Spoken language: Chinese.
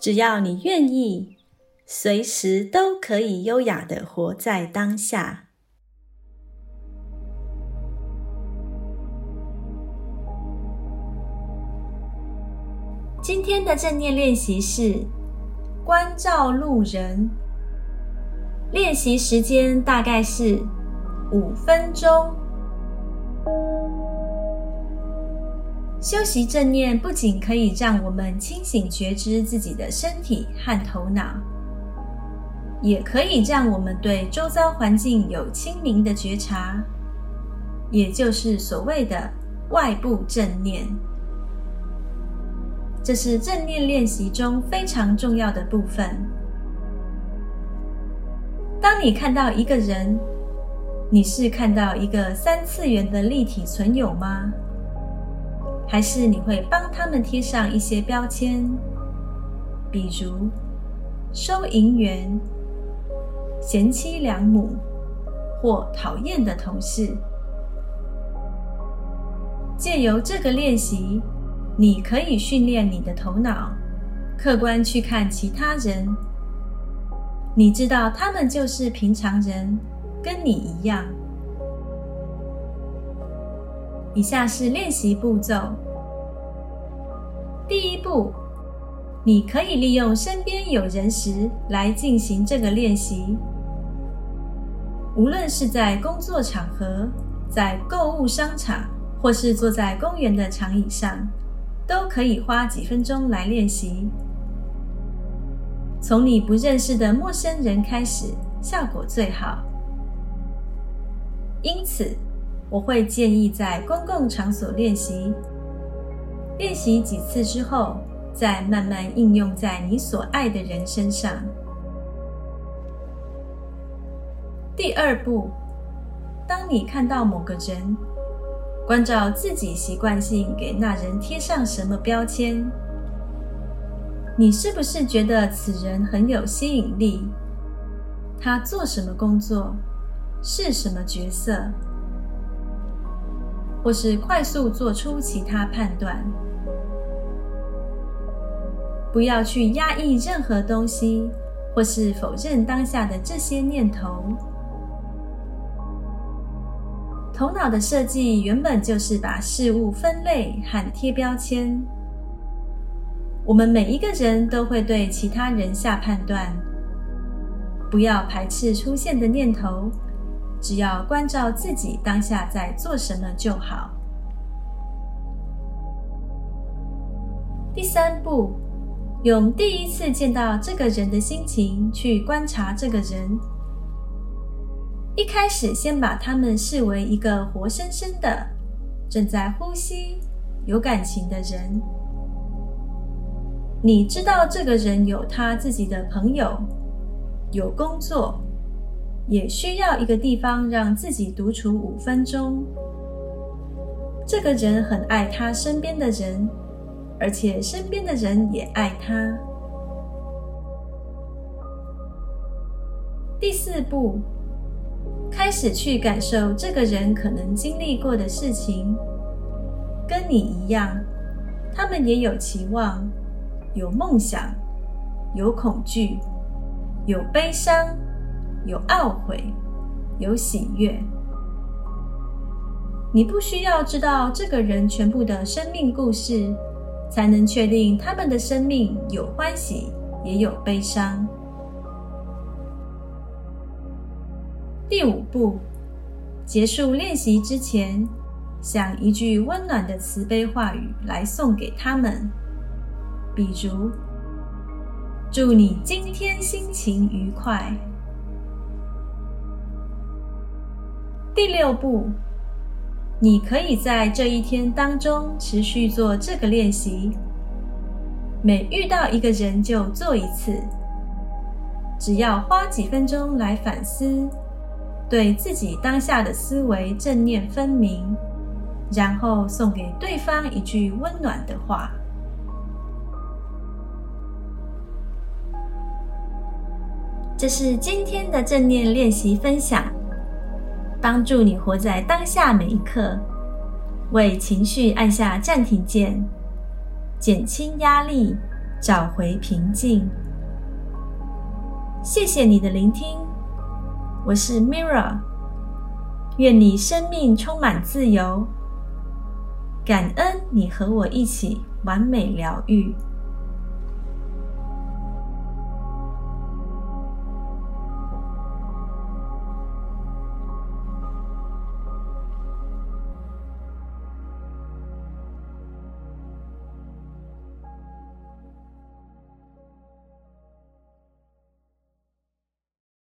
只要你愿意，随时都可以优雅的活在当下。今天的正念练习是关照路人。练习时间大概是五分钟。修习正念不仅可以让我们清醒觉知自己的身体和头脑，也可以让我们对周遭环境有清明的觉察，也就是所谓的外部正念。这是正念练习中非常重要的部分。当你看到一个人，你是看到一个三次元的立体存有吗？还是你会帮他们贴上一些标签，比如收银员、贤妻良母或讨厌的同事。借由这个练习，你可以训练你的头脑，客观去看其他人。你知道他们就是平常人，跟你一样。以下是练习步骤。第一步，你可以利用身边有人时来进行这个练习。无论是在工作场合、在购物商场，或是坐在公园的长椅上，都可以花几分钟来练习。从你不认识的陌生人开始，效果最好。因此。我会建议在公共场所练习，练习几次之后，再慢慢应用在你所爱的人身上。第二步，当你看到某个人，关照自己习惯性给那人贴上什么标签，你是不是觉得此人很有吸引力？他做什么工作？是什么角色？或是快速做出其他判断，不要去压抑任何东西，或是否认当下的这些念头。头脑的设计原本就是把事物分类和贴标签。我们每一个人都会对其他人下判断，不要排斥出现的念头。只要关照自己当下在做什么就好。第三步，用第一次见到这个人的心情去观察这个人。一开始，先把他们视为一个活生生的、正在呼吸、有感情的人。你知道，这个人有他自己的朋友，有工作。也需要一个地方让自己独处五分钟。这个人很爱他身边的人，而且身边的人也爱他。第四步，开始去感受这个人可能经历过的事情，跟你一样，他们也有期望，有梦想，有恐惧，有悲伤。有懊悔，有喜悦。你不需要知道这个人全部的生命故事，才能确定他们的生命有欢喜，也有悲伤。第五步，结束练习之前，想一句温暖的慈悲话语来送给他们，比如：“祝你今天心情愉快。”第六步，你可以在这一天当中持续做这个练习。每遇到一个人就做一次，只要花几分钟来反思，对自己当下的思维正念分明，然后送给对方一句温暖的话。这是今天的正念练习分享，帮助你活在当下每一刻，为情绪按下暂停键。减轻压力，找回平静。谢谢你的聆听，我是 Mirra。愿你生命充满自由，感恩你和我一起完美疗愈。